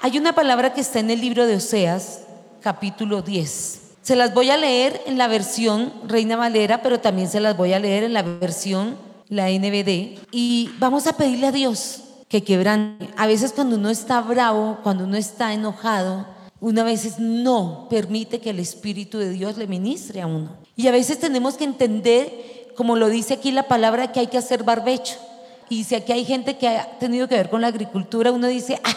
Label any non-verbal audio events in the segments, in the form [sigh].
Hay una palabra que está en el libro de Oseas, capítulo 10. Se las voy a leer en la versión Reina Valera, pero también se las voy a leer en la versión la NBD. Y vamos a pedirle a Dios que quebrante. A veces cuando uno está bravo, cuando uno está enojado, una veces no permite que el Espíritu de Dios le ministre a uno. Y a veces tenemos que entender, como lo dice aquí la palabra, que hay que hacer barbecho. Y si aquí hay gente que ha tenido que ver con la agricultura, uno dice, ah,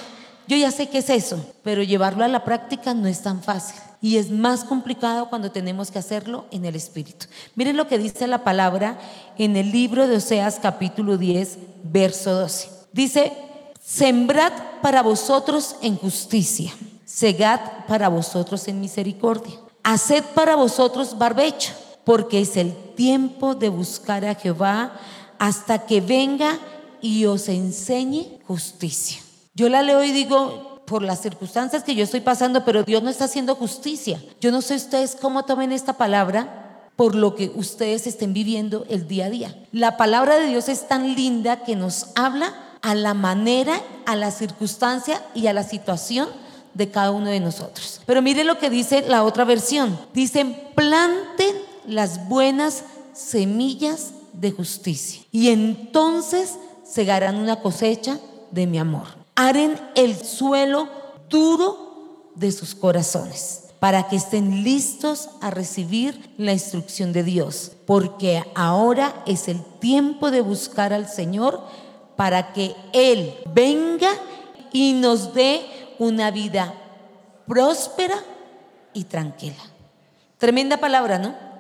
yo ya sé qué es eso, pero llevarlo a la práctica no es tan fácil. Y es más complicado cuando tenemos que hacerlo en el Espíritu. Miren lo que dice la palabra en el libro de Oseas capítulo 10, verso 12. Dice, sembrad para vosotros en justicia segad para vosotros en misericordia. Haced para vosotros barbecho, porque es el tiempo de buscar a Jehová hasta que venga y os enseñe justicia. Yo la leo y digo, por las circunstancias que yo estoy pasando, pero Dios no está haciendo justicia. Yo no sé ustedes cómo tomen esta palabra por lo que ustedes estén viviendo el día a día. La palabra de Dios es tan linda que nos habla a la manera, a la circunstancia y a la situación de cada uno de nosotros. Pero mire lo que dice la otra versión. Dicen, planten las buenas semillas de justicia y entonces segarán una cosecha de mi amor. Haren el suelo duro de sus corazones para que estén listos a recibir la instrucción de Dios, porque ahora es el tiempo de buscar al Señor para que Él venga y nos dé una vida próspera y tranquila. Tremenda palabra, ¿no?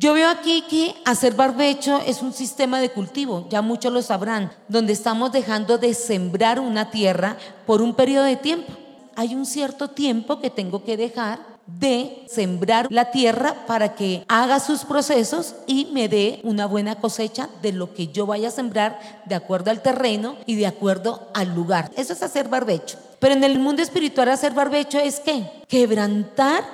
Yo veo aquí que hacer barbecho es un sistema de cultivo, ya muchos lo sabrán, donde estamos dejando de sembrar una tierra por un periodo de tiempo. Hay un cierto tiempo que tengo que dejar de sembrar la tierra para que haga sus procesos y me dé una buena cosecha de lo que yo vaya a sembrar de acuerdo al terreno y de acuerdo al lugar. Eso es hacer barbecho. Pero en el mundo espiritual hacer barbecho es qué? Quebrantar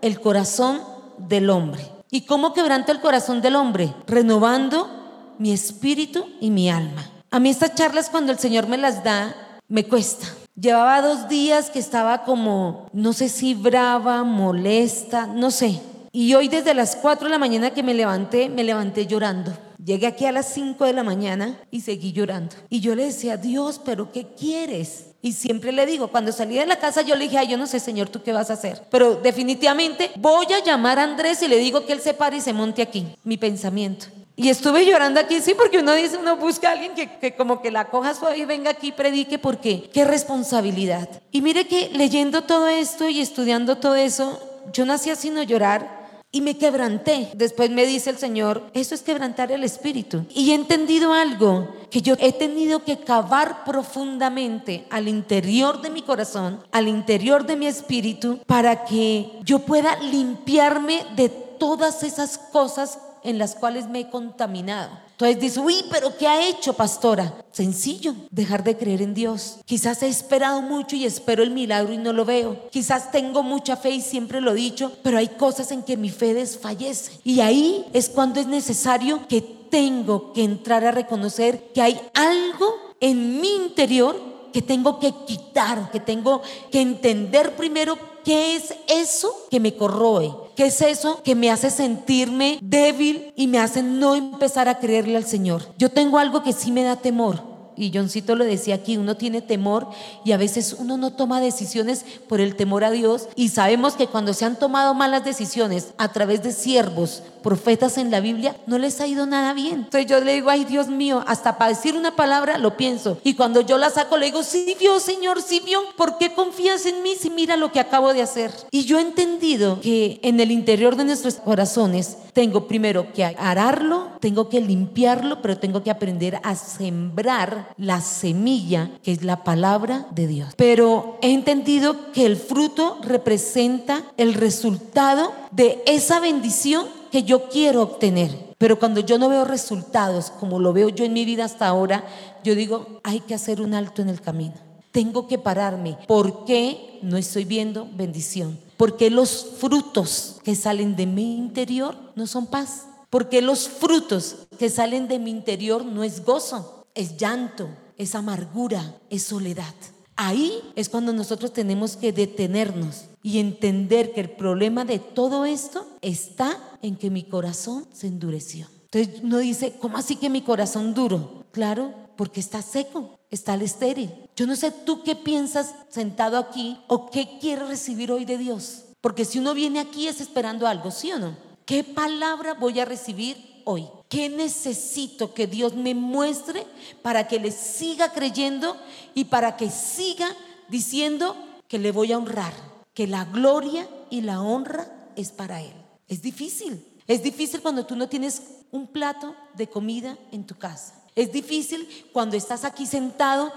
el corazón del hombre. ¿Y cómo quebranta el corazón del hombre? Renovando mi espíritu y mi alma. A mí estas charlas cuando el Señor me las da, me cuesta. Llevaba dos días que estaba como, no sé si brava, molesta, no sé. Y hoy desde las 4 de la mañana que me levanté, me levanté llorando. Llegué aquí a las 5 de la mañana y seguí llorando. Y yo le decía, Dios, pero ¿qué quieres? Y siempre le digo, cuando salí de la casa yo le dije, ay, yo no sé, Señor, ¿tú qué vas a hacer? Pero definitivamente voy a llamar a Andrés y le digo que él se pare y se monte aquí. Mi pensamiento. Y estuve llorando aquí, sí, porque uno dice, uno busca a alguien que, que, como que la coja suave y venga aquí y predique, porque qué responsabilidad. Y mire que leyendo todo esto y estudiando todo eso, yo nací así no llorar y me quebranté. Después me dice el Señor, eso es quebrantar el espíritu. Y he entendido algo, que yo he tenido que cavar profundamente al interior de mi corazón, al interior de mi espíritu, para que yo pueda limpiarme de todas esas cosas en las cuales me he contaminado. Entonces dice, uy, pero ¿qué ha hecho, pastora? Sencillo, dejar de creer en Dios. Quizás he esperado mucho y espero el milagro y no lo veo. Quizás tengo mucha fe y siempre lo he dicho, pero hay cosas en que mi fe desfallece. Y ahí es cuando es necesario que tengo que entrar a reconocer que hay algo en mi interior que tengo que quitar, que tengo que entender primero qué es eso que me corroe, qué es eso que me hace sentirme débil y me hace no empezar a creerle al Señor. Yo tengo algo que sí me da temor y Johncito lo decía aquí, uno tiene temor y a veces uno no toma decisiones por el temor a Dios y sabemos que cuando se han tomado malas decisiones a través de siervos, profetas en la Biblia, no les ha ido nada bien. Entonces yo le digo, ay Dios mío, hasta para decir una palabra lo pienso y cuando yo la saco le digo, sí vio Señor, sí vio, ¿por qué confías en mí si mira lo que acabo de hacer? Y yo he entendido que en el interior de nuestros corazones tengo primero que ararlo, tengo que limpiarlo, pero tengo que aprender a sembrar la semilla que es la palabra de Dios. Pero he entendido que el fruto representa el resultado de esa bendición que yo quiero obtener. Pero cuando yo no veo resultados como lo veo yo en mi vida hasta ahora, yo digo, hay que hacer un alto en el camino. Tengo que pararme. ¿Por qué no estoy viendo bendición? Porque los frutos que salen de mi interior no son paz. Porque los frutos que salen de mi interior no es gozo es llanto, es amargura, es soledad. Ahí es cuando nosotros tenemos que detenernos y entender que el problema de todo esto está en que mi corazón se endureció. Entonces uno dice, ¿cómo así que mi corazón duro? Claro, porque está seco, está al estéril. Yo no sé tú qué piensas sentado aquí o qué quieres recibir hoy de Dios. Porque si uno viene aquí es esperando algo, ¿sí o no? ¿Qué palabra voy a recibir hoy? ¿Qué necesito que Dios me muestre para que le siga creyendo y para que siga diciendo que le voy a honrar, que la gloria y la honra es para Él? Es difícil. Es difícil cuando tú no tienes un plato de comida en tu casa. Es difícil cuando estás aquí sentado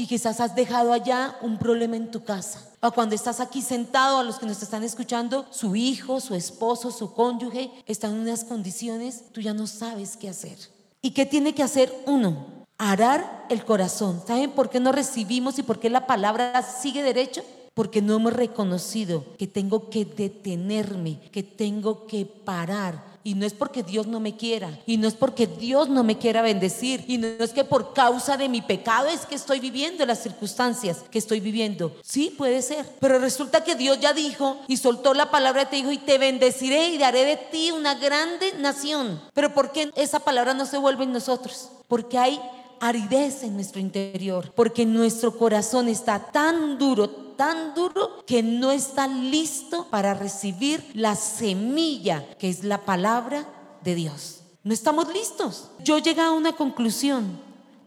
y quizás has dejado allá un problema en tu casa. O cuando estás aquí sentado, a los que nos están escuchando, su hijo, su esposo, su cónyuge están en unas condiciones, tú ya no sabes qué hacer. ¿Y qué tiene que hacer uno? Arar el corazón. ¿Saben por qué no recibimos y por qué la palabra sigue derecho? Porque no hemos reconocido que tengo que detenerme, que tengo que parar y no es porque Dios no me quiera. Y no es porque Dios no me quiera bendecir. Y no es que por causa de mi pecado es que estoy viviendo las circunstancias que estoy viviendo. Sí, puede ser. Pero resulta que Dios ya dijo y soltó la palabra y te dijo y te bendeciré y daré de ti una grande nación. Pero ¿por qué esa palabra no se vuelve en nosotros? Porque hay aridez en nuestro interior, porque nuestro corazón está tan duro, tan duro, que no está listo para recibir la semilla que es la palabra de Dios. No estamos listos. Yo llegué a una conclusión.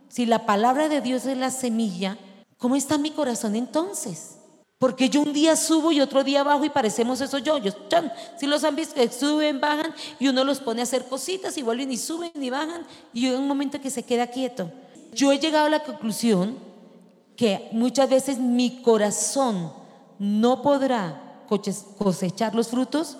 Si la palabra de Dios es la semilla, ¿cómo está mi corazón entonces? Porque yo un día subo y otro día bajo y parecemos esos yoyos. Si los han visto que suben, bajan y uno los pone a hacer cositas y vuelven y suben y bajan y hay un momento que se queda quieto. Yo he llegado a la conclusión que muchas veces mi corazón no podrá cosechar los frutos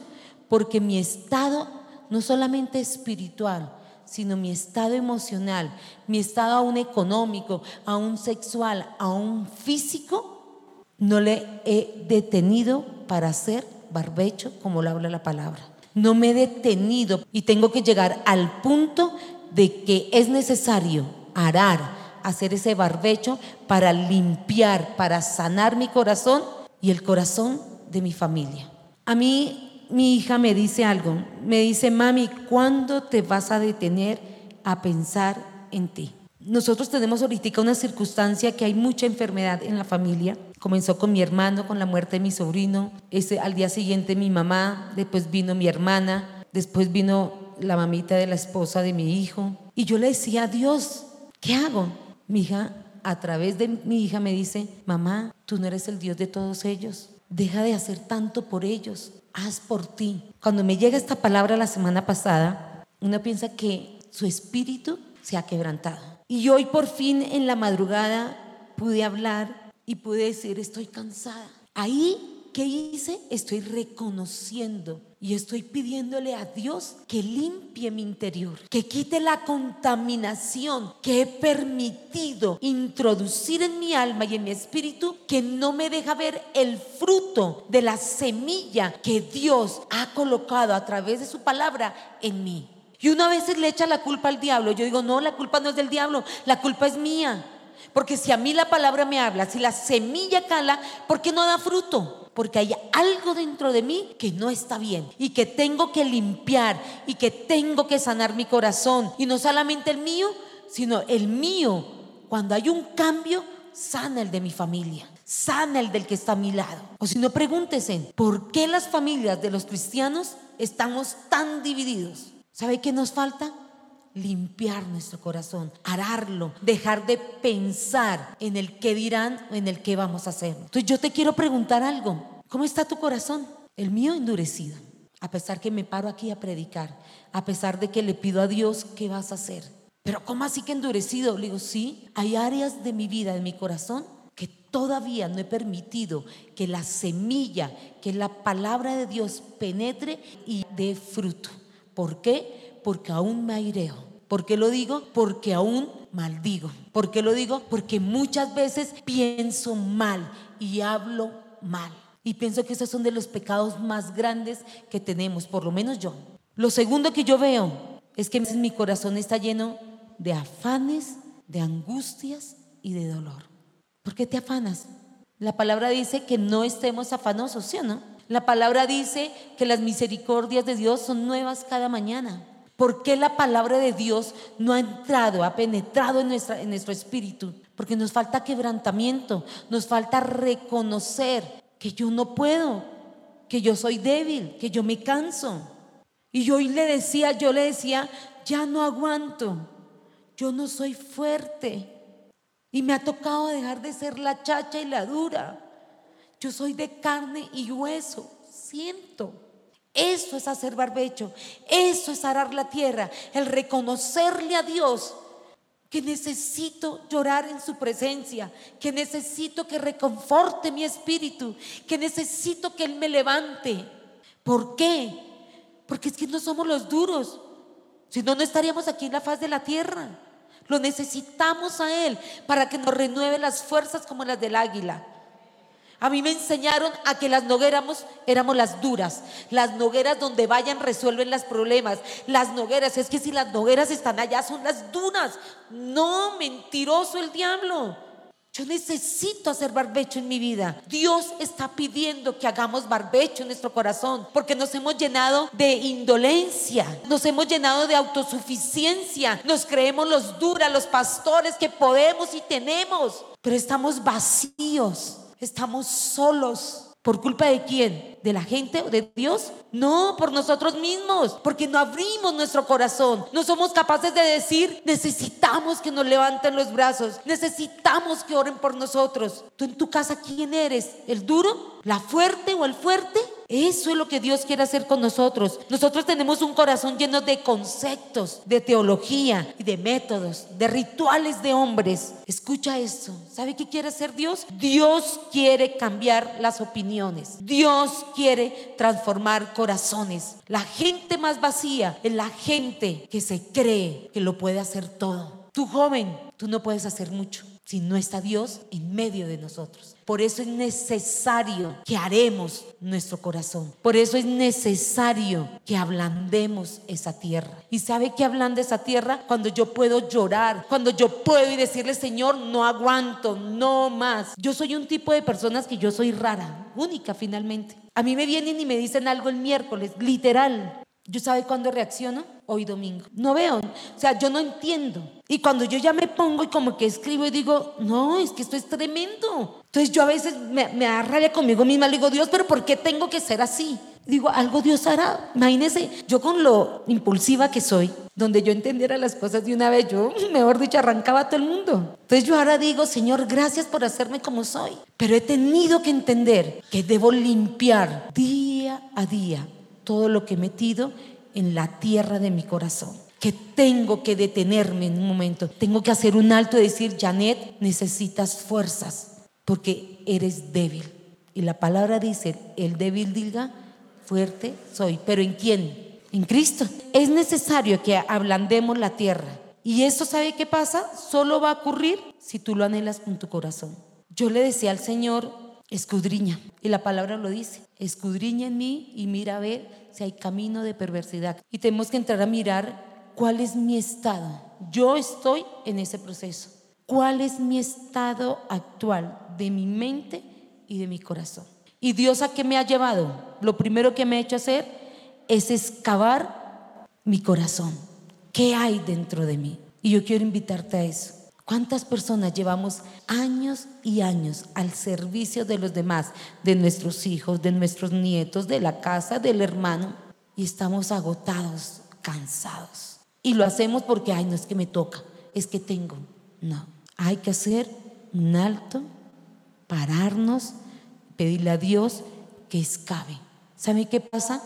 porque mi estado, no solamente espiritual, sino mi estado emocional, mi estado aún económico, aún sexual, aún físico, no le he detenido para hacer barbecho como lo habla la palabra. No me he detenido y tengo que llegar al punto de que es necesario arar, hacer ese barbecho para limpiar, para sanar mi corazón y el corazón de mi familia. A mí mi hija me dice algo, me dice, mami, ¿cuándo te vas a detener a pensar en ti? Nosotros tenemos ahorita una circunstancia que hay mucha enfermedad en la familia. Comenzó con mi hermano, con la muerte de mi sobrino. Ese, al día siguiente mi mamá, después vino mi hermana, después vino la mamita de la esposa de mi hijo. Y yo le decía Dios, ¿qué hago? Mi hija, a través de mi hija, me dice, mamá, tú no eres el Dios de todos ellos. Deja de hacer tanto por ellos. Haz por ti. Cuando me llega esta palabra la semana pasada, uno piensa que su espíritu se ha quebrantado. Y hoy por fin en la madrugada pude hablar y pude decir, estoy cansada. Ahí ¿Qué hice? Estoy reconociendo y estoy pidiéndole a Dios que limpie mi interior, que quite la contaminación que he permitido introducir en mi alma y en mi espíritu, que no me deja ver el fruto de la semilla que Dios ha colocado a través de su palabra en mí. Y una vez le echa la culpa al diablo. Yo digo, no, la culpa no es del diablo, la culpa es mía. Porque si a mí la palabra me habla, si la semilla cala, ¿por qué no da fruto? Porque hay algo dentro de mí que no está bien y que tengo que limpiar y que tengo que sanar mi corazón. Y no solamente el mío, sino el mío. Cuando hay un cambio, sana el de mi familia, sana el del que está a mi lado. O si no, pregúntese, ¿por qué las familias de los cristianos estamos tan divididos? ¿Sabe qué nos falta? Limpiar nuestro corazón, ararlo, dejar de pensar en el qué dirán o en el qué vamos a hacer. Entonces yo te quiero preguntar algo. ¿Cómo está tu corazón? El mío endurecido. A pesar que me paro aquí a predicar, a pesar de que le pido a Dios qué vas a hacer. Pero ¿cómo así que endurecido? Le digo, sí, hay áreas de mi vida, de mi corazón, que todavía no he permitido que la semilla, que la palabra de Dios penetre y dé fruto. ¿Por qué? Porque aún me aireo. ¿Por qué lo digo? Porque aún maldigo. ¿Por qué lo digo? Porque muchas veces pienso mal y hablo mal. Y pienso que esos son de los pecados más grandes que tenemos, por lo menos yo. Lo segundo que yo veo es que mi corazón está lleno de afanes, de angustias y de dolor. ¿Por qué te afanas? La palabra dice que no estemos afanosos, ¿sí o no? La palabra dice que las misericordias de Dios son nuevas cada mañana. ¿Por qué la palabra de Dios no ha entrado, ha penetrado en, nuestro espíritu? Porque nos falta quebrantamiento, nos falta reconocer que yo no puedo, que yo soy débil, que yo me canso. Y yo hoy le decía, yo le decía, ya no aguanto, yo no soy fuerte. Y me ha tocado dejar de ser la chacha y la dura. Yo soy de carne y hueso, siento. Eso es hacer barbecho, eso es arar la tierra, el reconocerle a Dios que necesito llorar en su presencia, que necesito que reconforte mi espíritu, que necesito que Él me levante. ¿Por qué? Porque es que no somos los duros, si no, no estaríamos aquí en la faz de la tierra. Lo necesitamos a Él para que nos renueve las fuerzas como las del águila. A mí me enseñaron a que las nogueras éramos las duras, las nogueras donde vayan resuelven los problemas, las nogueras, es que si las nogueras están allá son las dunas. No, mentiroso el diablo. Yo necesito hacer barbecho en mi vida. Dios está pidiendo que hagamos barbecho en nuestro corazón porque nos hemos llenado de indolencia, nos hemos llenado de autosuficiencia, nos creemos los duras, los pastores que podemos y tenemos, pero estamos vacíos estamos solos. ¿Por culpa de quién? ¿De la gente o de Dios? No, por nosotros mismos, porque no abrimos nuestro corazón. No somos capaces de decir, necesitamos que nos levanten los brazos, necesitamos que oren por nosotros. ¿Tú en tu casa quién eres? ¿El duro? ¿La fuerte o el fuerte? Eso es lo que Dios quiere hacer con nosotros. Nosotros tenemos un corazón lleno de conceptos, de teología y de métodos, de rituales de hombres. Escucha eso. ¿Sabe qué quiere hacer Dios? Dios quiere cambiar las opiniones. Dios quiere transformar corazones. La gente más vacía es la gente que se cree que lo puede hacer todo. Tú joven, tú no puedes hacer mucho si no está Dios en medio de nosotros. Por eso es necesario que haremos nuestro corazón. Por eso es necesario que ablandemos esa tierra. ¿Y sabe que ablande esa tierra? Cuando yo puedo llorar, cuando yo puedo y decirle, Señor, no aguanto, no más. Yo soy un tipo de personas que yo soy rara, única finalmente. A mí me vienen y me dicen algo el miércoles, literal. ¿Yo sabe cuándo reacciono? Hoy domingo. No veo, o sea, yo no entiendo. Y cuando yo ya me pongo y como que escribo y digo, no, es que esto es tremendo. Entonces yo a veces me, me da rabia conmigo misma, le digo, Dios, pero ¿por qué tengo que ser así? Digo, algo Dios hará. Imagínese, yo con lo impulsiva que soy, donde yo entendiera las cosas de una vez, yo, [laughs] mejor dicho, arrancaba a todo el mundo. Entonces yo ahora digo, Señor, gracias por hacerme como soy. Pero he tenido que entender que debo limpiar día a día todo lo que he metido en la tierra de mi corazón. Que tengo que detenerme en un momento. Tengo que hacer un alto y decir, Janet, necesitas fuerzas porque eres débil. Y la palabra dice, el débil diga, fuerte soy. ¿Pero en quién? En Cristo. Es necesario que ablandemos la tierra. Y eso, ¿sabe qué pasa? Solo va a ocurrir si tú lo anhelas con tu corazón. Yo le decía al Señor, escudriña. Y la palabra lo dice, escudriña en mí y mira a ver si hay camino de perversidad. Y tenemos que entrar a mirar cuál es mi estado. Yo estoy en ese proceso. ¿Cuál es mi estado actual de mi mente y de mi corazón? ¿Y Dios a qué me ha llevado? Lo primero que me ha hecho hacer es excavar mi corazón. ¿Qué hay dentro de mí? Y yo quiero invitarte a eso. ¿Cuántas personas llevamos años y años al servicio de los demás, de nuestros hijos, de nuestros nietos, de la casa, del hermano? Y estamos agotados, cansados. Y lo hacemos porque, ay, no es que me toca, es que tengo. No, hay que hacer un alto, pararnos, pedirle a Dios que escabe. ¿Sabe qué pasa?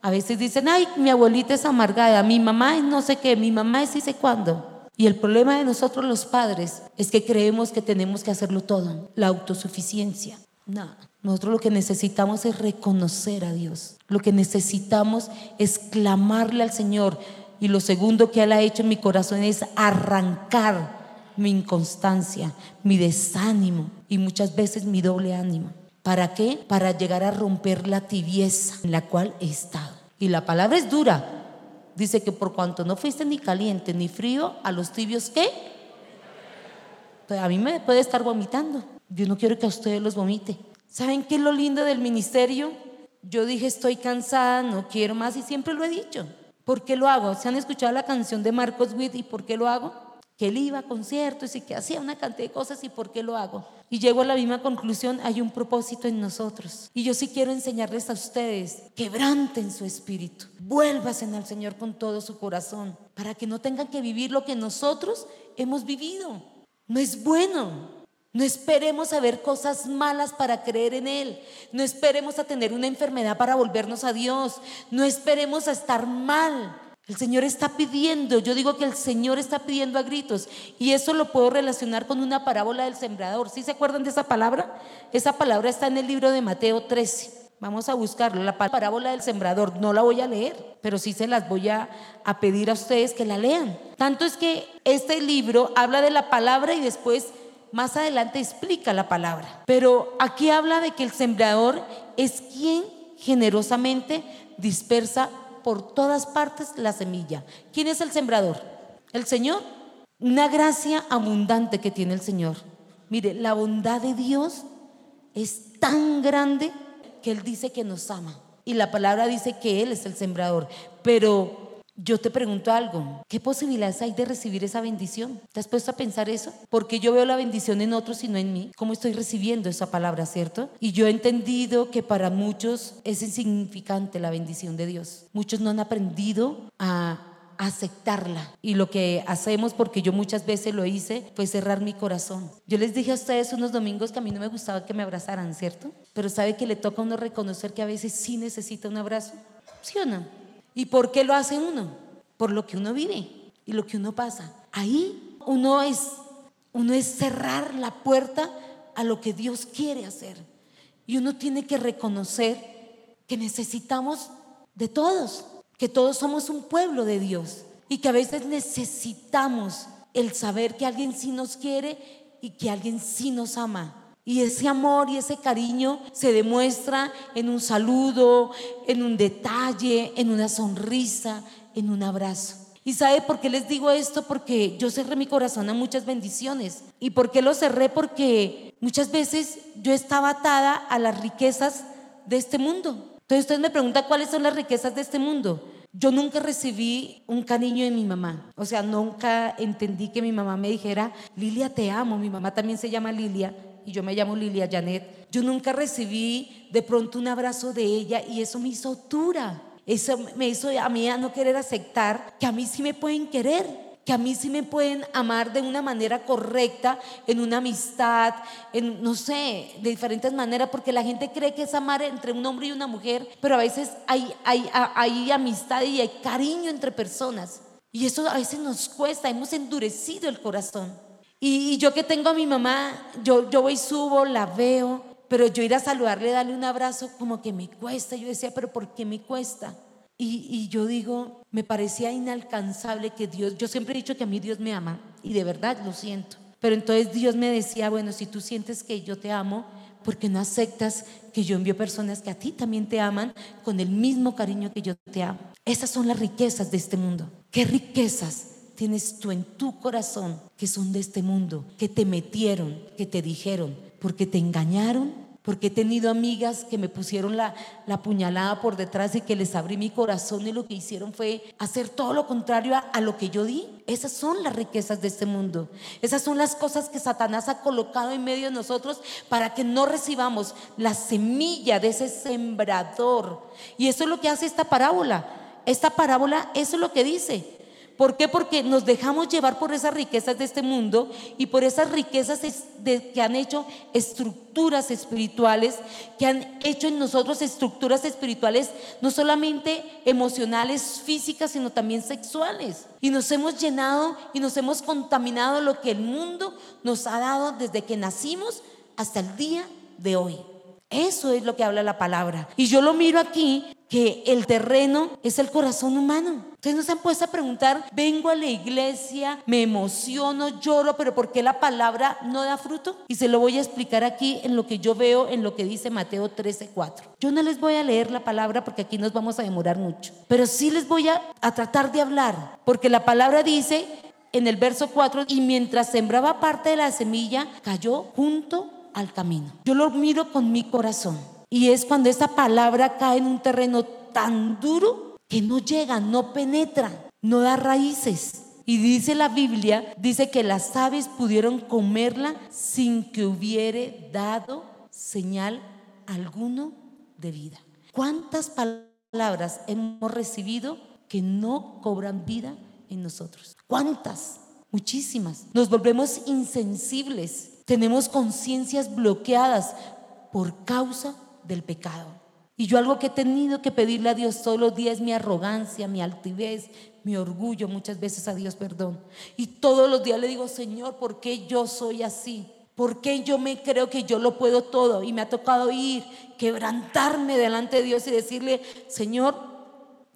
A veces dicen, ay, mi abuelita es amargada, mi mamá es no sé qué, mi mamá es dice cuándo. Y el problema de nosotros los padres es que creemos que tenemos que hacerlo todo, la autosuficiencia. No, nosotros lo que necesitamos es reconocer a Dios. Lo que necesitamos es clamarle al Señor. Y lo segundo que Él ha hecho en mi corazón es arrancar mi inconstancia, mi desánimo y muchas veces mi doble ánimo. ¿Para qué? Para llegar a romper la tibieza en la cual he estado. Y la palabra es dura, Dice que por cuanto no fuiste ni caliente ni frío, a los tibios ¿qué? Pues a mí me puede estar vomitando. Yo no quiero que a ustedes los vomite. ¿Saben qué es lo lindo del ministerio? Yo dije, estoy cansada, no quiero más y siempre lo he dicho. ¿Por qué lo hago? ¿Se han escuchado la canción de Marcos Witt y por qué lo hago? Que él iba a conciertos y que hacía una cantidad de cosas y por qué lo hago. Y llego a la misma conclusión, hay un propósito en nosotros. Y yo sí quiero enseñarles a ustedes, quebranten su espíritu, vuélvasen al Señor con todo su corazón, para que no tengan que vivir lo que nosotros hemos vivido. No es bueno. No esperemos a ver cosas malas para creer en Él. No esperemos a tener una enfermedad para volvernos a Dios. No esperemos a estar mal. El Señor está pidiendo, yo digo que el Señor está pidiendo a gritos y eso lo puedo relacionar con una parábola del sembrador. ¿Sí se acuerdan de esa palabra? Esa palabra está en el libro de Mateo 13. Vamos a buscarlo, la parábola del sembrador. No la voy a leer, pero sí se las voy a, a pedir a ustedes que la lean. Tanto es que este libro habla de la palabra y después más adelante explica la palabra. Pero aquí habla de que el sembrador es quien generosamente dispersa por todas partes la semilla. ¿Quién es el sembrador? El Señor. Una gracia abundante que tiene el Señor. Mire, la bondad de Dios es tan grande que Él dice que nos ama. Y la palabra dice que Él es el sembrador. Pero yo te pregunto algo, ¿qué posibilidades hay de recibir esa bendición? ¿Te has puesto a pensar eso? Porque yo veo la bendición en otros y no en mí. ¿Cómo estoy recibiendo esa palabra, cierto? Y yo he entendido que para muchos es insignificante la bendición de Dios. Muchos no han aprendido a aceptarla. Y lo que hacemos, porque yo muchas veces lo hice, fue cerrar mi corazón. Yo les dije a ustedes unos domingos que a mí no me gustaba que me abrazaran, ¿cierto? Pero sabe que le toca a uno reconocer que a veces sí necesita un abrazo. ¿Sí o no? ¿Y por qué lo hace uno? Por lo que uno vive y lo que uno pasa. Ahí uno es, uno es cerrar la puerta a lo que Dios quiere hacer. Y uno tiene que reconocer que necesitamos de todos, que todos somos un pueblo de Dios y que a veces necesitamos el saber que alguien sí nos quiere y que alguien sí nos ama. Y ese amor y ese cariño se demuestra en un saludo, en un detalle, en una sonrisa, en un abrazo. ¿Y sabe por qué les digo esto? Porque yo cerré mi corazón a muchas bendiciones. ¿Y por qué lo cerré? Porque muchas veces yo estaba atada a las riquezas de este mundo. Entonces ustedes me preguntan cuáles son las riquezas de este mundo. Yo nunca recibí un cariño de mi mamá. O sea, nunca entendí que mi mamá me dijera, Lilia, te amo. Mi mamá también se llama Lilia y yo me llamo Lilia Janet, yo nunca recibí de pronto un abrazo de ella y eso me hizo dura. Eso me hizo a mí a no querer aceptar que a mí sí me pueden querer, que a mí sí me pueden amar de una manera correcta, en una amistad, en no sé, de diferentes maneras, porque la gente cree que es amar entre un hombre y una mujer, pero a veces hay, hay, hay amistad y hay cariño entre personas. Y eso a veces nos cuesta, hemos endurecido el corazón. Y, yo que tengo a mi mamá, yo, yo voy, subo, la veo, pero yo ir a saludarle, darle un abrazo, como que me cuesta. Yo decía, pero ¿por qué me cuesta? Y, y, yo digo, me parecía inalcanzable que Dios, yo siempre he dicho que a mí Dios me ama y de verdad lo siento. Pero entonces Dios me decía, bueno, si tú sientes que yo te amo, ¿por qué no aceptas que yo envío personas que a ti también te aman con el mismo cariño que yo te amo? Esas son las riquezas de este mundo. ¿Qué riquezas? Tienes tú en tu corazón que son de este mundo, que te metieron, que te dijeron, porque te engañaron, porque he tenido amigas que me pusieron la, la puñalada por detrás y que les abrí mi corazón y lo que hicieron fue hacer todo lo contrario a, a lo que yo di. Esas son las riquezas de este mundo. Esas son las cosas que Satanás ha colocado en medio de nosotros para que no recibamos la semilla de ese sembrador. Y eso es lo que hace esta parábola. Esta parábola, eso es lo que dice. ¿Por qué? Porque nos dejamos llevar por esas riquezas de este mundo y por esas riquezas que han hecho estructuras espirituales, que han hecho en nosotros estructuras espirituales no solamente emocionales, físicas, sino también sexuales. Y nos hemos llenado y nos hemos contaminado lo que el mundo nos ha dado desde que nacimos hasta el día de hoy. Eso es lo que habla la palabra. Y yo lo miro aquí, que el terreno es el corazón humano. Ustedes nos han puesto a preguntar, vengo a la iglesia, me emociono, lloro, pero ¿por qué la palabra no da fruto? Y se lo voy a explicar aquí en lo que yo veo, en lo que dice Mateo 13, 4. Yo no les voy a leer la palabra porque aquí nos vamos a demorar mucho, pero sí les voy a, a tratar de hablar, porque la palabra dice en el verso 4, y mientras sembraba parte de la semilla, cayó junto al camino. Yo lo miro con mi corazón. Y es cuando esa palabra cae en un terreno tan duro que no llega, no penetra, no da raíces. Y dice la Biblia, dice que las aves pudieron comerla sin que hubiere dado señal alguno de vida. ¿Cuántas palabras hemos recibido que no cobran vida en nosotros? ¿Cuántas? Muchísimas. Nos volvemos insensibles. Tenemos conciencias bloqueadas por causa del pecado. Y yo algo que he tenido que pedirle a Dios todos los días es mi arrogancia, mi altivez, mi orgullo, muchas veces a Dios perdón. Y todos los días le digo, Señor, ¿por qué yo soy así? ¿Por qué yo me creo que yo lo puedo todo? Y me ha tocado ir, quebrantarme delante de Dios y decirle, Señor,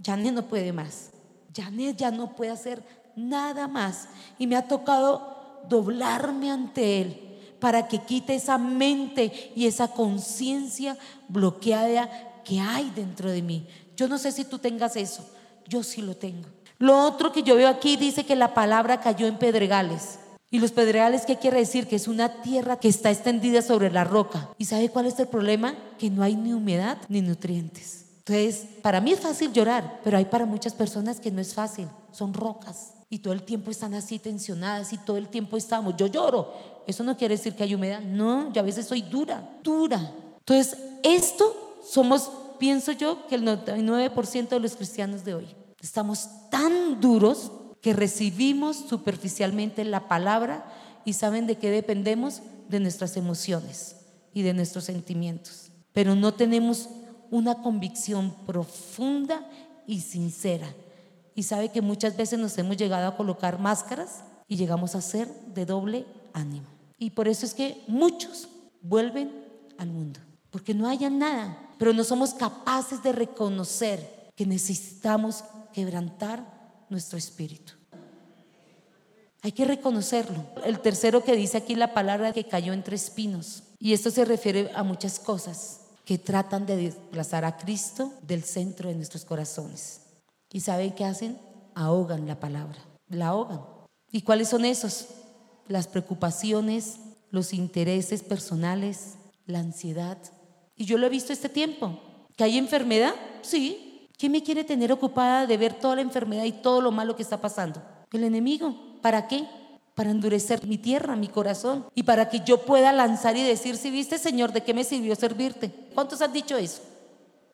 Janet no puede más. Janet ya no puede hacer nada más. Y me ha tocado doblarme ante Él para que quite esa mente y esa conciencia bloqueada que hay dentro de mí. Yo no sé si tú tengas eso, yo sí lo tengo. Lo otro que yo veo aquí dice que la palabra cayó en pedregales. ¿Y los pedregales qué quiere decir? Que es una tierra que está extendida sobre la roca. ¿Y sabe cuál es el problema? Que no hay ni humedad ni nutrientes. Entonces, para mí es fácil llorar, pero hay para muchas personas que no es fácil. Son rocas y todo el tiempo están así tensionadas y todo el tiempo estamos, yo lloro. Eso no quiere decir que hay humedad, no, yo a veces soy dura, dura. Entonces, esto somos, pienso yo, que el 99% de los cristianos de hoy. Estamos tan duros que recibimos superficialmente la palabra y saben de qué dependemos, de nuestras emociones y de nuestros sentimientos. Pero no tenemos una convicción profunda y sincera y sabe que muchas veces nos hemos llegado a colocar máscaras y llegamos a ser de doble ánimo. Y por eso es que muchos vuelven al mundo, porque no hayan nada, pero no somos capaces de reconocer que necesitamos quebrantar nuestro espíritu. Hay que reconocerlo. El tercero que dice aquí la palabra que cayó entre espinos. Y esto se refiere a muchas cosas que tratan de desplazar a Cristo del centro de nuestros corazones. ¿Y saben qué hacen? Ahogan la palabra, la ahogan. ¿Y cuáles son esos? Las preocupaciones, los intereses personales, la ansiedad. Y yo lo he visto este tiempo. ¿Que hay enfermedad? Sí. ¿Quién me quiere tener ocupada de ver toda la enfermedad y todo lo malo que está pasando? El enemigo. ¿Para qué? Para endurecer mi tierra, mi corazón. Y para que yo pueda lanzar y decir, si viste, Señor, ¿de qué me sirvió servirte? ¿Cuántos han dicho eso?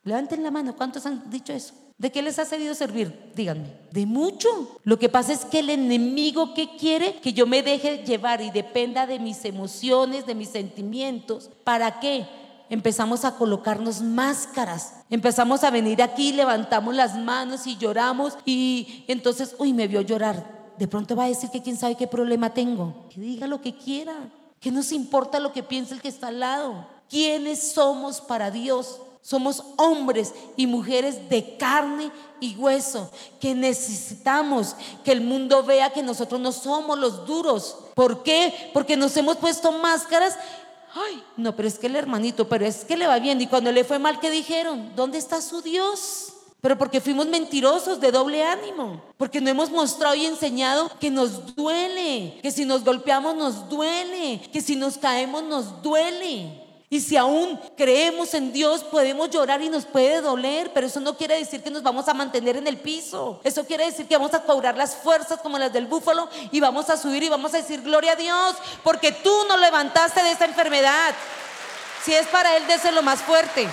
Levanten la mano, ¿cuántos han dicho eso? ¿De qué les ha servido servir? Díganme. De mucho. Lo que pasa es que el enemigo que quiere que yo me deje llevar y dependa de mis emociones, de mis sentimientos. ¿Para qué? Empezamos a colocarnos máscaras. Empezamos a venir aquí, levantamos las manos y lloramos y entonces, uy, me vio llorar. De pronto va a decir que quién sabe qué problema tengo. Que diga lo que quiera. Que nos importa lo que piensa el que está al lado. ¿Quiénes somos para Dios? Somos hombres y mujeres de carne y hueso que necesitamos que el mundo vea que nosotros no somos los duros. ¿Por qué? Porque nos hemos puesto máscaras. Ay, no, pero es que el hermanito, pero es que le va bien. Y cuando le fue mal, ¿qué dijeron? ¿Dónde está su Dios? Pero porque fuimos mentirosos de doble ánimo, porque no hemos mostrado y enseñado que nos duele, que si nos golpeamos nos duele, que si nos caemos nos duele. Y si aún creemos en Dios, podemos llorar y nos puede doler, pero eso no quiere decir que nos vamos a mantener en el piso. Eso quiere decir que vamos a cobrar las fuerzas como las del búfalo y vamos a subir y vamos a decir gloria a Dios, porque tú nos levantaste de esta enfermedad. Si es para Él, lo más fuerte.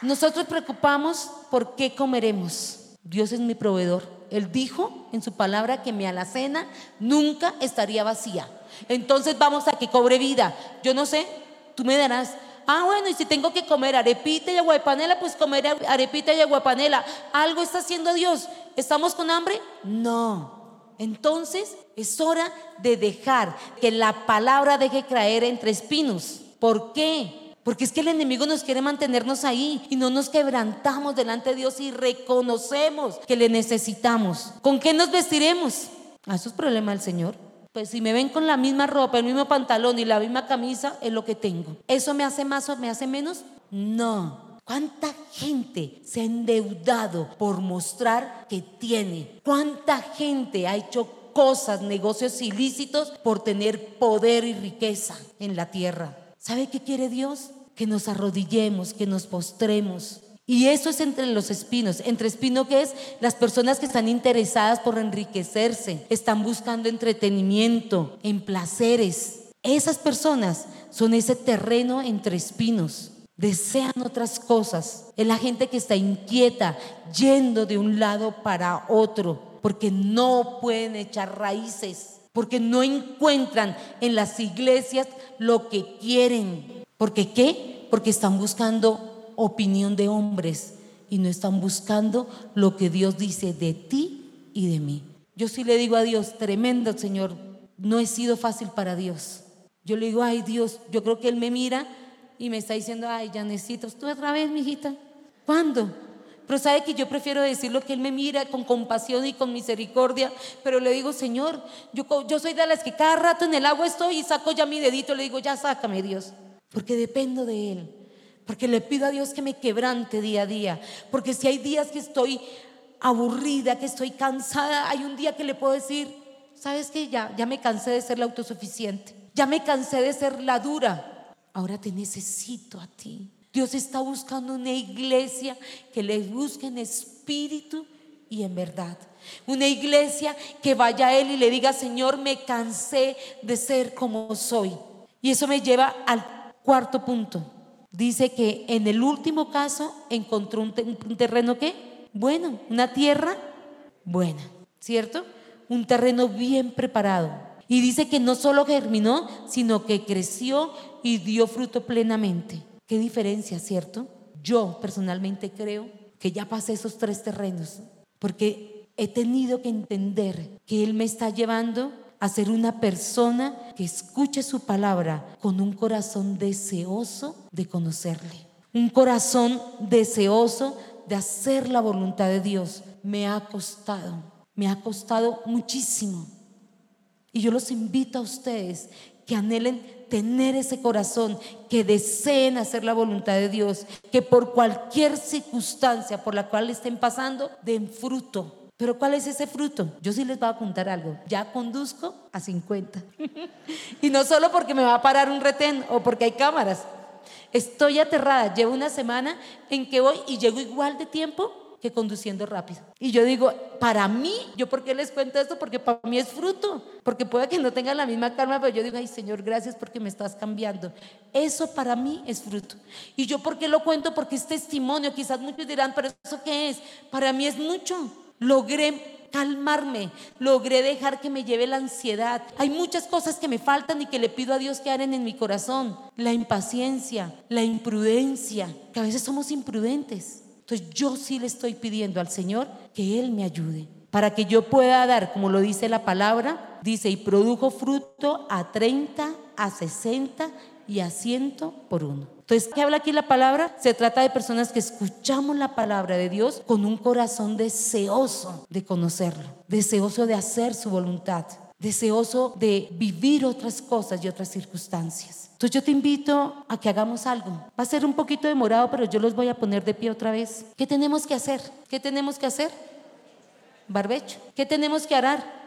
Nosotros preocupamos por qué comeremos. Dios es mi proveedor. Él dijo en su palabra que mi alacena nunca estaría vacía. Entonces vamos a que cobre vida. Yo no sé, tú me darás. Ah, bueno, y si tengo que comer arepita y aguapanela, pues comer arepita y aguapanela. ¿Algo está haciendo Dios? ¿Estamos con hambre? No. Entonces es hora de dejar que la palabra deje caer entre espinos. ¿Por qué? Porque es que el enemigo nos quiere mantenernos ahí y no nos quebrantamos delante de Dios y reconocemos que le necesitamos. ¿Con qué nos vestiremos? Ah, eso es problema del Señor. Pues si me ven con la misma ropa, el mismo pantalón y la misma camisa, es lo que tengo. ¿Eso me hace más o me hace menos? No. ¿Cuánta gente se ha endeudado por mostrar que tiene? ¿Cuánta gente ha hecho cosas, negocios ilícitos por tener poder y riqueza en la tierra? ¿Sabe qué quiere Dios? Que nos arrodillemos, que nos postremos, y eso es entre los espinos. Entre espino que es las personas que están interesadas por enriquecerse, están buscando entretenimiento, en placeres. Esas personas son ese terreno entre espinos. Desean otras cosas. Es la gente que está inquieta, yendo de un lado para otro, porque no pueden echar raíces, porque no encuentran en las iglesias lo que quieren. ¿Porque qué? Porque están buscando opinión de hombres y no están buscando lo que Dios dice de ti y de mí. Yo sí le digo a Dios, tremendo Señor, no he sido fácil para Dios. Yo le digo, ay Dios, yo creo que Él me mira y me está diciendo, ay, ya necesito, tú otra vez, mijita. ¿Cuándo? Pero sabe que yo prefiero decir lo que Él me mira con compasión y con misericordia, pero le digo, Señor, yo, soy de las que cada rato en el agua estoy y saco ya mi dedito, le digo, ya sácame Dios, porque dependo de Él. Porque le pido a Dios que me quebrante día a día. Porque si hay días que estoy aburrida, que estoy cansada, hay un día que le puedo decir, ¿sabes qué? Ya, ya me cansé de ser la autosuficiente. Ya me cansé de ser la dura. Ahora te necesito a ti. Dios está buscando una iglesia que le busque en espíritu y en verdad. Una iglesia que vaya a Él y le diga, Señor, me cansé de ser como soy. Y eso me lleva al cuarto punto dice que en el último caso encontró un, terreno que bueno, una tierra buena, ¿cierto? Un terreno bien preparado. Y dice que no solo germinó, sino que creció y dio fruto plenamente. Qué diferencia, ¿cierto? Yo personalmente creo que ya pasé esos tres terrenos, porque he tenido que entender que Él me está llevando a ser una persona que escuche su palabra con un corazón deseoso de conocerle. Un corazón deseoso de hacer la voluntad de Dios. Me ha costado, me ha costado muchísimo. Y yo los invito a ustedes que anhelen tener ese corazón, que deseen hacer la voluntad de Dios, que por cualquier circunstancia por la cual estén pasando, den fruto pero ¿cuál es ese fruto? Yo sí les voy a contar algo. Ya conduzco a 50. [laughs] y no solo porque me va a parar un retén o porque hay cámaras. Estoy aterrada. Llevo una semana en que voy y llego igual de tiempo que conduciendo rápido. Y yo digo, para mí, ¿yo por qué les cuento esto? Porque para mí es fruto, porque puede que no tengan la misma calma, pero yo digo, ay Señor, gracias porque me estás cambiando. Eso para mí es fruto. Y yo por qué lo cuento? Porque es testimonio. Quizás muchos dirán, pero ¿eso qué es? Para mí es mucho logré calmarme, logré dejar que me lleve la ansiedad. Hay muchas cosas que me faltan y que le pido a Dios que hagan en mi corazón. La impaciencia, la imprudencia, que a veces somos imprudentes. Entonces yo sí le estoy pidiendo al Señor que Él me ayude para que yo pueda dar, como lo dice la palabra, dice, y produjo fruto a 30, a 60 y a 100 por uno. Entonces, ¿qué habla aquí la palabra? Se trata de personas que escuchamos la palabra de Dios con un corazón deseoso de conocerlo, deseoso de hacer su voluntad, deseoso de vivir otras cosas y otras circunstancias. Entonces yo te invito a que hagamos algo. Va a ser un poquito demorado, pero yo los voy a poner de pie otra vez. ¿Qué tenemos que hacer? ¿Qué tenemos que hacer? Barbecho. ¿Qué tenemos que arar?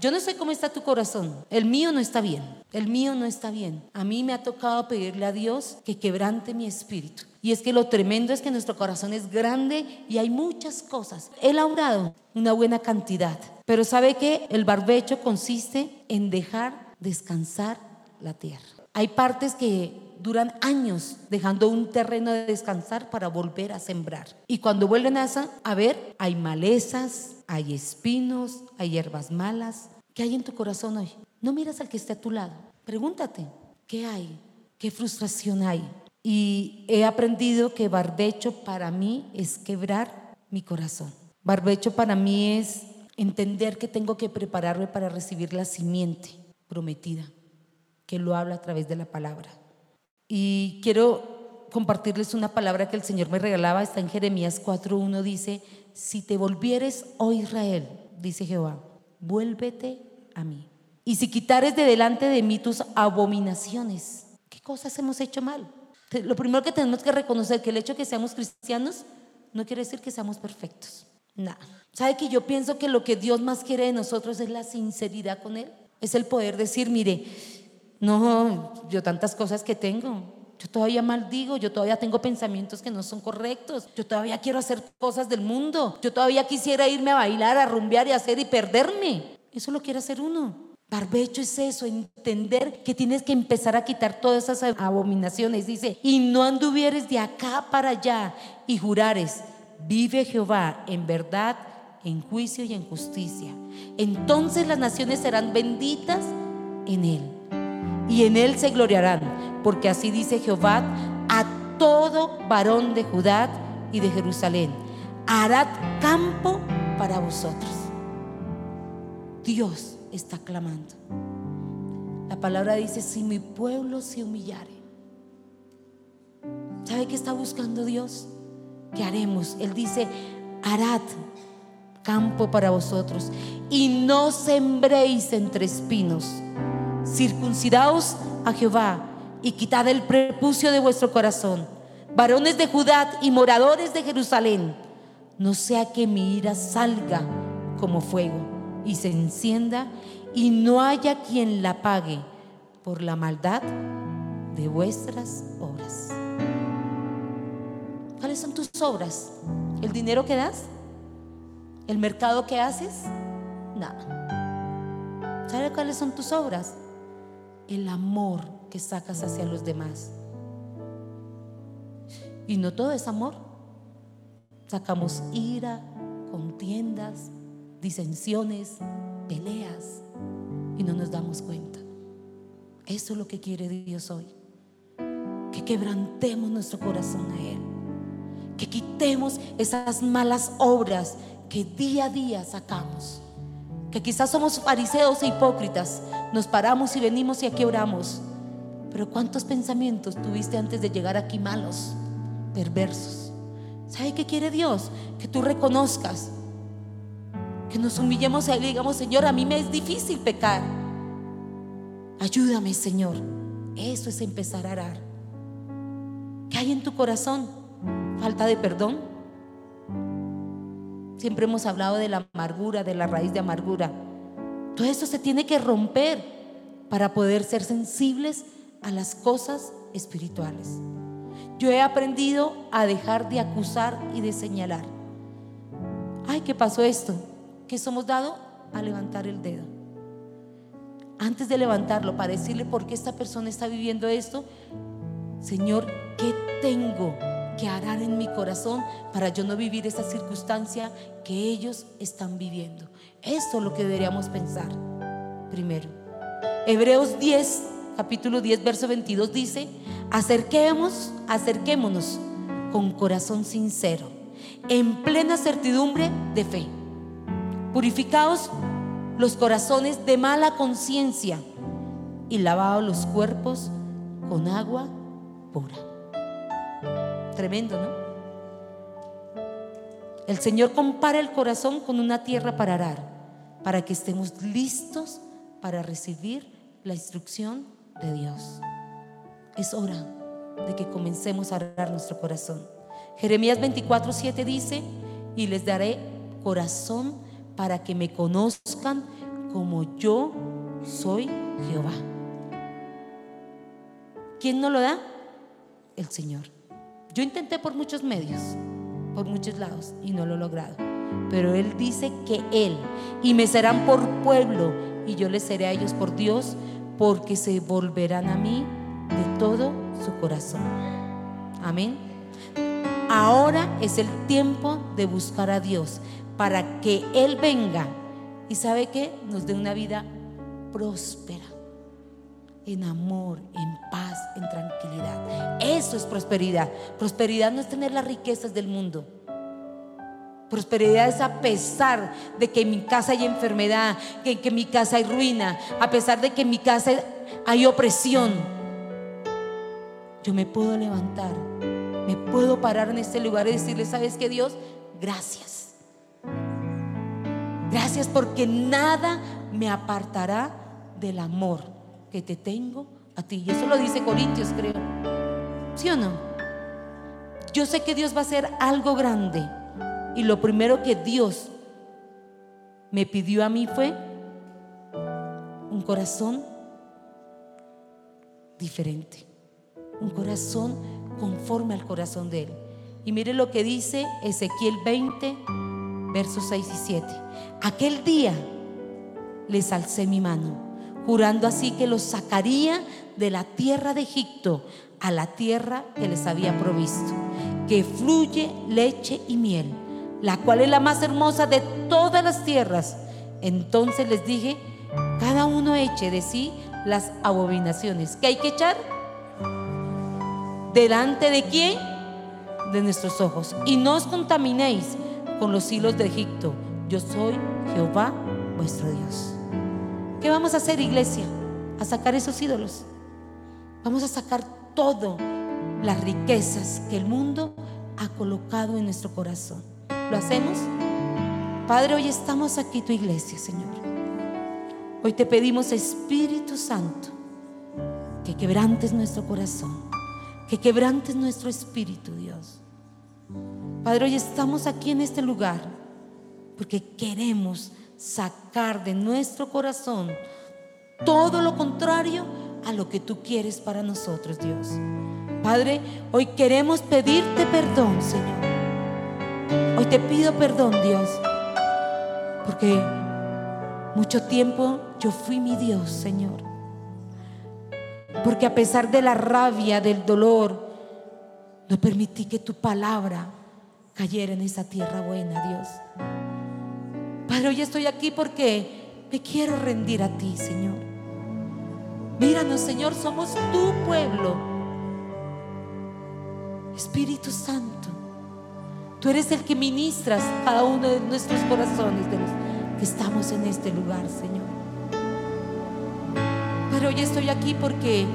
Yo no sé cómo está tu corazón. El mío no está bien. El mío no está bien. A mí me ha tocado pedirle a Dios que quebrante mi espíritu. Y es que lo tremendo es que nuestro corazón es grande y hay muchas cosas. He laurado una buena cantidad. Pero ¿sabe que El barbecho consiste en dejar descansar la tierra. Hay partes que duran años dejando un terreno de descansar para volver a sembrar. Y cuando vuelven a, a ver, hay malezas, hay espinos, hay hierbas malas. ¿Qué hay en tu corazón hoy? No miras al que esté a tu lado. Pregúntate, ¿qué hay? ¿Qué frustración hay? Y he aprendido que barbecho para mí es quebrar mi corazón. Barbecho para mí es entender que tengo que prepararme para recibir la simiente prometida, que lo habla a través de la palabra. Y quiero compartirles una palabra que el Señor me regalaba, está en Jeremías 4.1, dice, si te volvieres, oh Israel, dice Jehová, vuélvete a mí. Y si quitares de delante de mí tus abominaciones, ¿qué cosas hemos hecho mal? Lo primero que tenemos que reconocer que el hecho de que seamos cristianos no quiere decir que seamos perfectos. Nada. ¿Sabe que yo pienso que lo que Dios más quiere de nosotros es la sinceridad con Él? Es el poder decir, mire, no, yo tantas cosas que tengo, yo todavía maldigo, yo todavía tengo pensamientos que no son correctos, yo todavía quiero hacer cosas del mundo, yo todavía quisiera irme a bailar, a rumbear y hacer y perderme. Eso lo quiere hacer uno. Barbecho es eso, entender que tienes que empezar a quitar todas esas abominaciones. Dice, y no anduvieres de acá para allá y jurares, vive Jehová en verdad, en juicio y en justicia. Entonces las naciones serán benditas en él y en él se gloriarán, porque así dice Jehová a todo varón de Judá y de Jerusalén, hará campo para vosotros. Dios está clamando. La palabra dice, si mi pueblo se humillare. ¿Sabe qué está buscando Dios? ¿Qué haremos? Él dice, harad campo para vosotros y no sembréis entre espinos. Circuncidaos a Jehová y quitad el prepucio de vuestro corazón. Varones de Judá y moradores de Jerusalén, no sea que mi ira salga como fuego y se encienda y no haya quien la pague por la maldad de vuestras obras. ¿Cuáles son tus obras? ¿El dinero que das? ¿El mercado que haces? Nada. ¿Sabes cuáles son tus obras? El amor que sacas hacia los demás. Y no todo es amor. Sacamos ira, contiendas, disensiones, peleas y no nos damos cuenta. Eso es lo que quiere Dios hoy. Que quebrantemos nuestro corazón a Él que quitemos esas malas obras que día a día sacamos. Que quizás somos fariseos e hipócritas, nos paramos y venimos y aquí oramos. Pero ¿cuántos pensamientos tuviste antes de llegar aquí malos, perversos? ¿Sabe qué quiere Dios? Que tú reconozcas, que nos humillemos y digamos, Señor, a mí me es difícil pecar. Ayúdame, Señor. Eso es empezar a orar. ¿Qué hay en tu corazón? falta de perdón. Siempre hemos hablado de la amargura, de la raíz de amargura. Todo eso se tiene que romper para poder ser sensibles a las cosas espirituales. Yo he aprendido a dejar de acusar y de señalar. Ay, ¿qué pasó esto? ¿Qué somos dado? A levantar el dedo. Antes de levantarlo para decirle por qué esta persona está viviendo esto, Señor, ¿qué tengo que harán en mi corazón para yo no vivir esa circunstancia que ellos están viviendo. Eso es lo que deberíamos pensar primero. Hebreos 10, capítulo 10, verso 22 dice, acerquemos, acerquémonos con corazón sincero, en plena certidumbre de fe. Purificaos los corazones de mala conciencia y lavaos los cuerpos con agua pura. Tremendo, ¿no? El Señor compara el corazón con una tierra para arar, para que estemos listos para recibir la instrucción de Dios. Es hora de que comencemos a arar nuestro corazón. Jeremías 24, 7 dice, y les daré corazón para que me conozcan como yo soy Jehová. ¿Quién no lo da? El Señor. Yo intenté por muchos medios, por muchos lados y no lo he logrado. Pero Él dice que Él, y me serán por pueblo, y yo les seré a ellos por Dios, porque se volverán a mí de todo su corazón. Amén. Ahora es el tiempo de buscar a Dios para que Él venga y sabe que nos dé una vida próspera en amor, en paz, en tranquilidad. Eso es prosperidad. Prosperidad no es tener las riquezas del mundo. Prosperidad es a pesar de que en mi casa hay enfermedad, que en mi casa hay ruina, a pesar de que en mi casa hay opresión. Yo me puedo levantar, me puedo parar en este lugar y decirle, ¿sabes qué Dios? Gracias. Gracias porque nada me apartará del amor que te tengo a ti. Y eso lo dice Corintios, creo. ¿Sí o no? Yo sé que Dios va a hacer algo grande. Y lo primero que Dios me pidió a mí fue un corazón diferente. Un corazón conforme al corazón de Él. Y mire lo que dice Ezequiel 20, versos 6 y 7. Aquel día les alcé mi mano, jurando así que los sacaría de la tierra de Egipto a la tierra que les había provisto, que fluye leche y miel, la cual es la más hermosa de todas las tierras. Entonces les dije, cada uno eche de sí las abominaciones que hay que echar delante de quién? De nuestros ojos. Y no os contaminéis con los hilos de Egipto. Yo soy Jehová vuestro Dios. ¿Qué vamos a hacer, iglesia? A sacar esos ídolos. Vamos a sacar todo las riquezas que el mundo ha colocado en nuestro corazón. ¿Lo hacemos? Padre, hoy estamos aquí, tu iglesia, Señor. Hoy te pedimos, Espíritu Santo, que quebrantes nuestro corazón, que quebrantes nuestro espíritu, Dios. Padre, hoy estamos aquí en este lugar porque queremos sacar de nuestro corazón todo lo contrario a lo que tú quieres para nosotros, Dios. Padre, hoy queremos pedirte perdón, Señor. Hoy te pido perdón, Dios, porque mucho tiempo yo fui mi Dios, Señor. Porque a pesar de la rabia, del dolor, no permití que tu palabra cayera en esa tierra buena, Dios. Padre, hoy estoy aquí porque me quiero rendir a ti, Señor. Míranos, Señor, somos tu pueblo. Espíritu Santo, tú eres el que ministras cada uno de nuestros corazones, de los que estamos en este lugar, Señor. Pero hoy estoy aquí porque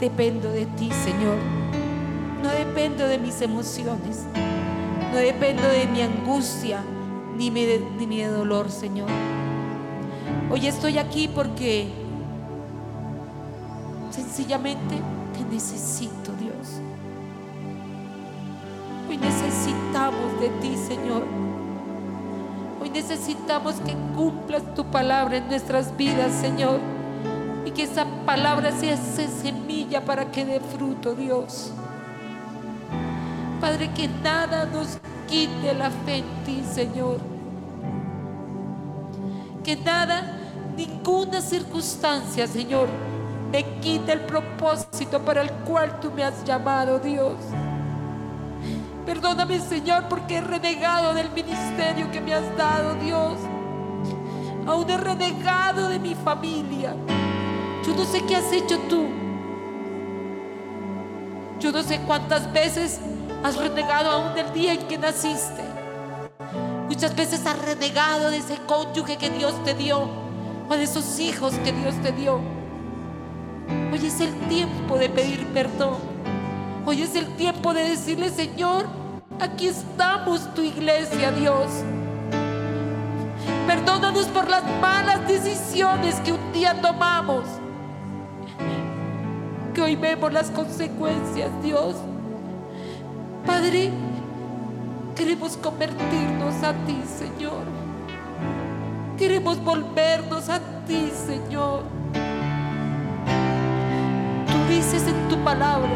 dependo de ti, Señor. No dependo de mis emociones. No dependo de mi angustia ni mi, ni mi dolor, Señor. Hoy estoy aquí porque sencillamente te necesito, Dios. Hoy necesitamos de ti, Señor. Hoy necesitamos que cumplas tu palabra en nuestras vidas, Señor. Y que esa palabra sea semilla para que dé fruto, Dios. Padre, que nada nos quite la fe en ti, Señor. Que nada, ninguna circunstancia, Señor, me quite el propósito para el cual tú me has llamado, Dios. Perdóname, Señor, porque he renegado del ministerio que me has dado, Dios. Aún he renegado de mi familia. Yo no sé qué has hecho tú. Yo no sé cuántas veces has renegado aún del día en que naciste. Muchas veces has renegado de ese cónyuge que Dios te dio o de esos hijos que Dios te dio. Hoy es el tiempo de pedir perdón. Hoy es el tiempo de decirle, Señor, aquí estamos tu iglesia, Dios. Perdónanos por las malas decisiones que un día tomamos. Que hoy vemos las consecuencias, Dios. Padre, queremos convertirnos a ti, Señor. Queremos volvernos a ti, Señor. Tú dices en tu palabra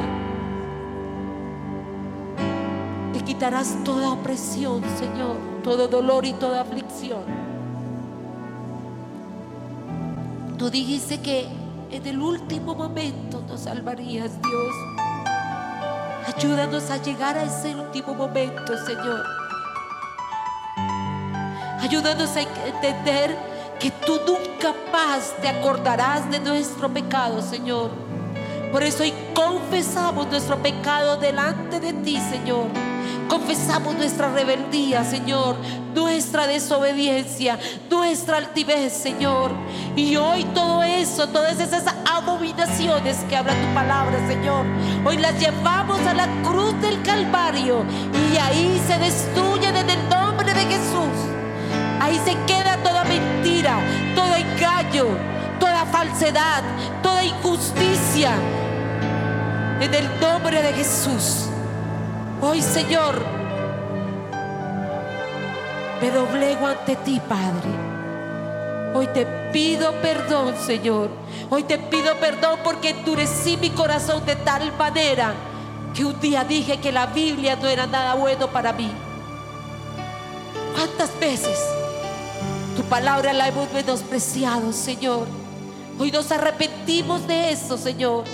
que quitarás toda opresión, Señor, todo dolor y toda aflicción. Tú dijiste que en el último momento nos salvarías, Dios. Ayúdanos a llegar a ese último momento, Señor. Ayúdanos a entender que tú nunca más te acordarás de nuestro pecado, Señor. Por eso hoy confesamos nuestro pecado delante de ti, Señor. Confesamos nuestra rebeldía, Señor, nuestra desobediencia, nuestra altivez, Señor. Y hoy todo eso, todas esas abominaciones que habla tu palabra, Señor, hoy las llevamos a la cruz del Calvario y ahí se destruyen en el nombre de Jesús. Ahí se queda toda mentira, todo engaño, toda falsedad, toda injusticia. En el nombre de Jesús. Hoy, Señor, me doblego ante ti, Padre. Hoy te pido perdón, Señor. Hoy te pido perdón porque endurecí mi corazón de tal manera que un día dije que la Biblia no era nada bueno para mí. ¿Cuántas veces tu palabra la hemos menospreciado, Señor? Hoy nos arrepentimos de eso, Señor.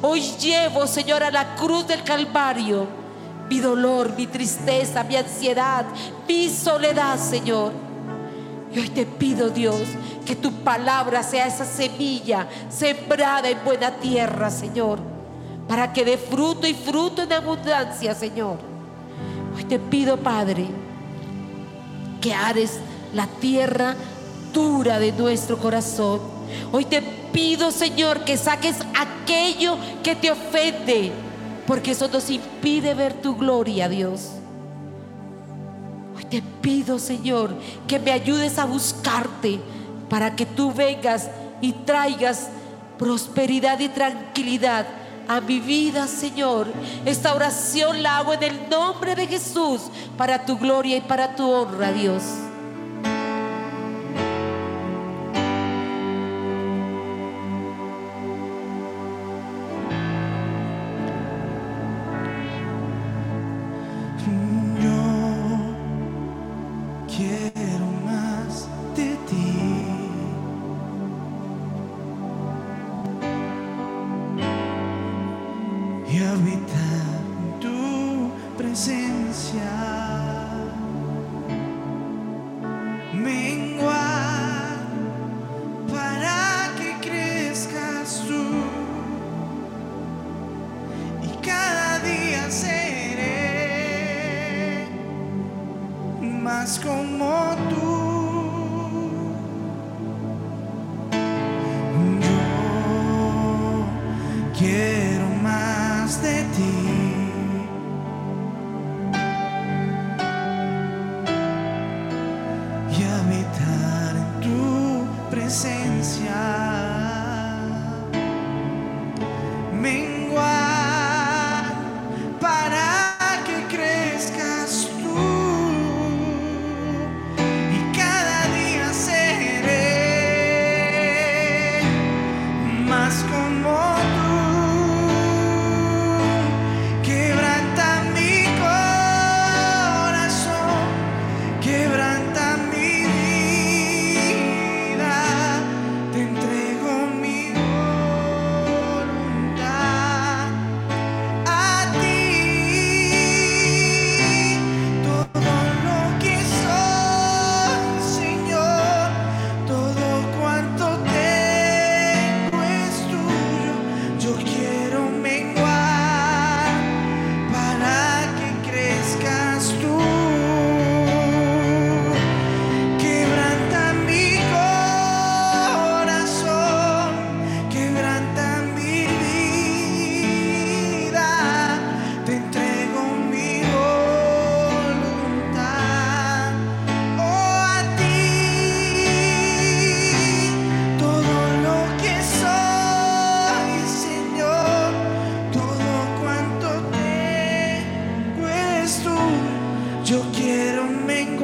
Hoy llevo, Señor, a la cruz del Calvario mi dolor, mi tristeza, mi ansiedad, mi soledad, Señor. Y hoy te pido, Dios, que tu palabra sea esa semilla sembrada en buena tierra, Señor, para que dé fruto y fruto en abundancia, Señor. Hoy te pido, Padre, que ares la tierra dura de nuestro corazón. Hoy te pido, Señor, que saques aquello que te ofende, porque eso nos impide ver tu gloria, Dios. Hoy te pido, Señor, que me ayudes a buscarte para que tú vengas y traigas prosperidad y tranquilidad a mi vida, Señor. Esta oración la hago en el nombre de Jesús para tu gloria y para tu honra, Dios. quiero más de ti.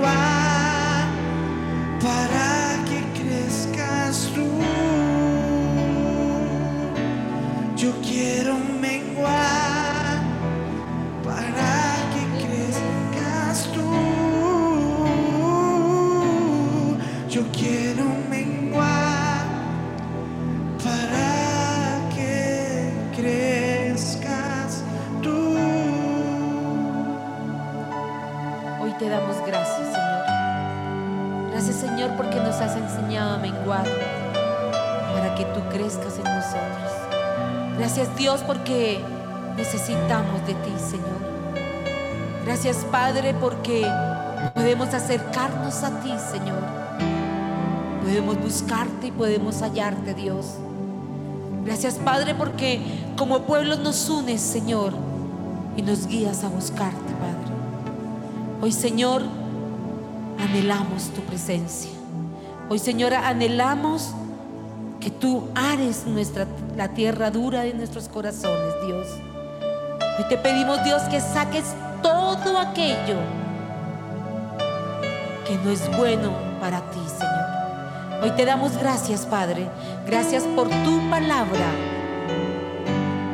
Porque Gracias, Padre, porque podemos acercarnos a ti, Señor. Podemos buscarte y podemos hallarte, Dios. Gracias, Padre, porque como pueblo nos unes, Señor, y nos guías a buscarte, Padre. Hoy, Señor, anhelamos tu presencia. Hoy, Señor, anhelamos que tú ares nuestra, la tierra dura de nuestros corazones, Dios. Hoy te pedimos, Dios, que saques todo aquello que no es bueno para ti, Señor. Hoy te damos gracias, Padre. Gracias por tu palabra,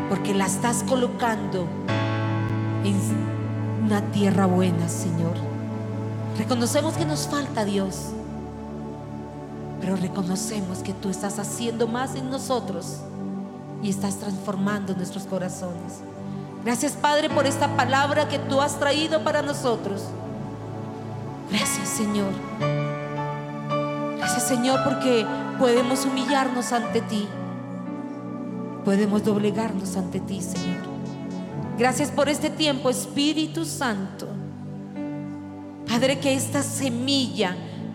porque la estás colocando en una tierra buena, Señor. Reconocemos que nos falta Dios, pero reconocemos que tú estás haciendo más en nosotros y estás transformando nuestros corazones. Gracias Padre por esta palabra que tú has traído para nosotros. Gracias Señor. Gracias Señor porque podemos humillarnos ante ti. Podemos doblegarnos ante ti Señor. Gracias por este tiempo Espíritu Santo. Padre que esta semilla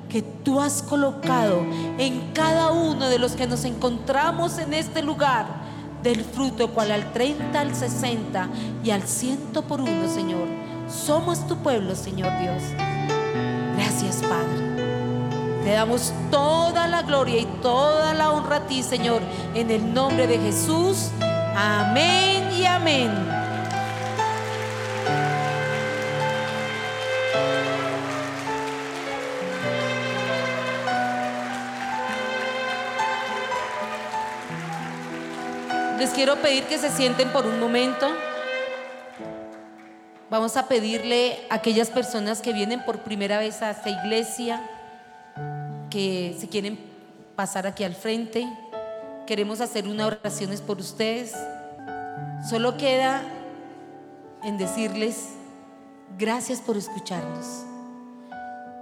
que tú has colocado en cada uno de los que nos encontramos en este lugar del fruto cual al 30, al 60 y al ciento por uno, Señor. Somos tu pueblo, Señor Dios. Gracias, Padre. Te damos toda la gloria y toda la honra a ti, Señor, en el nombre de Jesús. Amén y amén. Quiero pedir que se sienten por un momento. Vamos a pedirle a aquellas personas que vienen por primera vez a esta iglesia, que si quieren pasar aquí al frente, queremos hacer unas oraciones por ustedes. Solo queda en decirles gracias por escucharnos.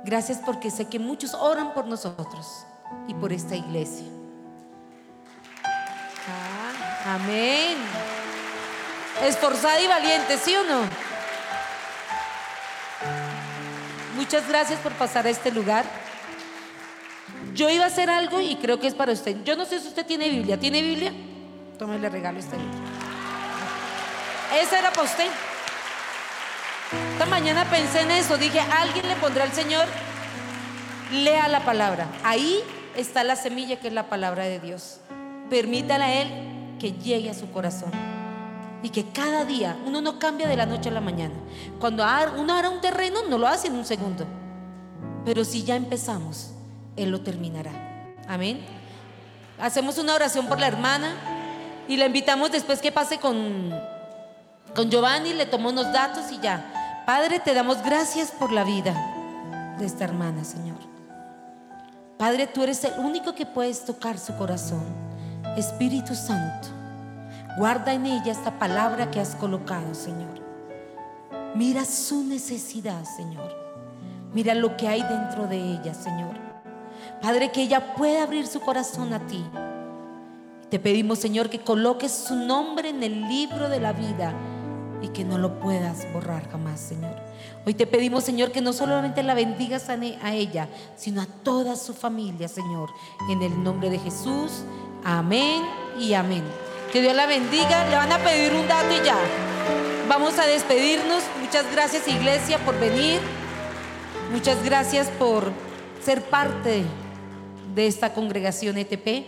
Gracias porque sé que muchos oran por nosotros y por esta iglesia. Amén. Esforzada y valiente, ¿sí o no? Muchas gracias por pasar a este lugar. Yo iba a hacer algo y creo que es para usted. Yo no sé si usted tiene Biblia. ¿Tiene Biblia? Tómale regalo este libro. Esa era para usted. Esta mañana pensé en eso. Dije, alguien le pondrá al Señor, lea la palabra. Ahí está la semilla que es la palabra de Dios. Permítale a Él que llegue a su corazón. Y que cada día uno no cambia de la noche a la mañana. Cuando uno hará un terreno, no lo hace en un segundo. Pero si ya empezamos, Él lo terminará. Amén. Hacemos una oración por la hermana y la invitamos después que pase con, con Giovanni, le tomó unos datos y ya. Padre, te damos gracias por la vida de esta hermana, Señor. Padre, tú eres el único que puedes tocar su corazón. Espíritu Santo, guarda en ella esta palabra que has colocado, Señor. Mira su necesidad, Señor. Mira lo que hay dentro de ella, Señor. Padre, que ella pueda abrir su corazón a ti. Te pedimos, Señor, que coloques su nombre en el libro de la vida y que no lo puedas borrar jamás, Señor. Hoy te pedimos, Señor, que no solamente la bendigas a ella, sino a toda su familia, Señor. En el nombre de Jesús. Amén y amén. Que Dios la bendiga. Le van a pedir un dato y ya. Vamos a despedirnos. Muchas gracias iglesia por venir. Muchas gracias por ser parte de esta congregación ETP.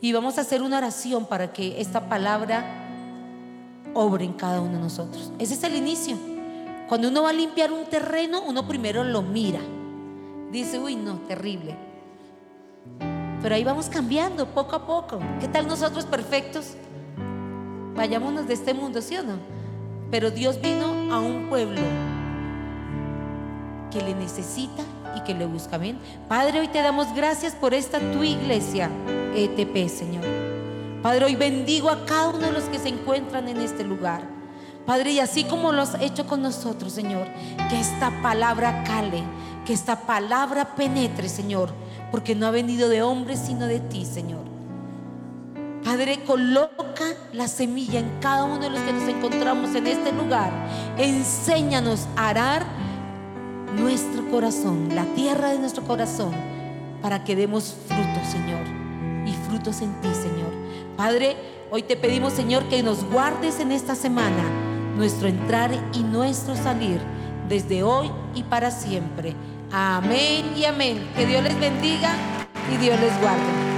Y vamos a hacer una oración para que esta palabra obre en cada uno de nosotros. Ese es el inicio. Cuando uno va a limpiar un terreno, uno primero lo mira. Dice, uy, no, terrible. Pero ahí vamos cambiando poco a poco. ¿Qué tal nosotros perfectos? Vayámonos de este mundo, ¿sí o no? Pero Dios vino a un pueblo que le necesita y que le busca. Amén. Padre, hoy te damos gracias por esta tu iglesia, ETP, Señor. Padre, hoy bendigo a cada uno de los que se encuentran en este lugar. Padre, y así como lo has hecho con nosotros, Señor, que esta palabra cale, que esta palabra penetre, Señor porque no ha venido de hombres, sino de ti, Señor. Padre, coloca la semilla en cada uno de los que nos encontramos en este lugar. Enséñanos a arar nuestro corazón, la tierra de nuestro corazón, para que demos frutos, Señor, y frutos en ti, Señor. Padre, hoy te pedimos, Señor, que nos guardes en esta semana nuestro entrar y nuestro salir, desde hoy y para siempre. Amén y amén. Que Dios les bendiga y Dios les guarde.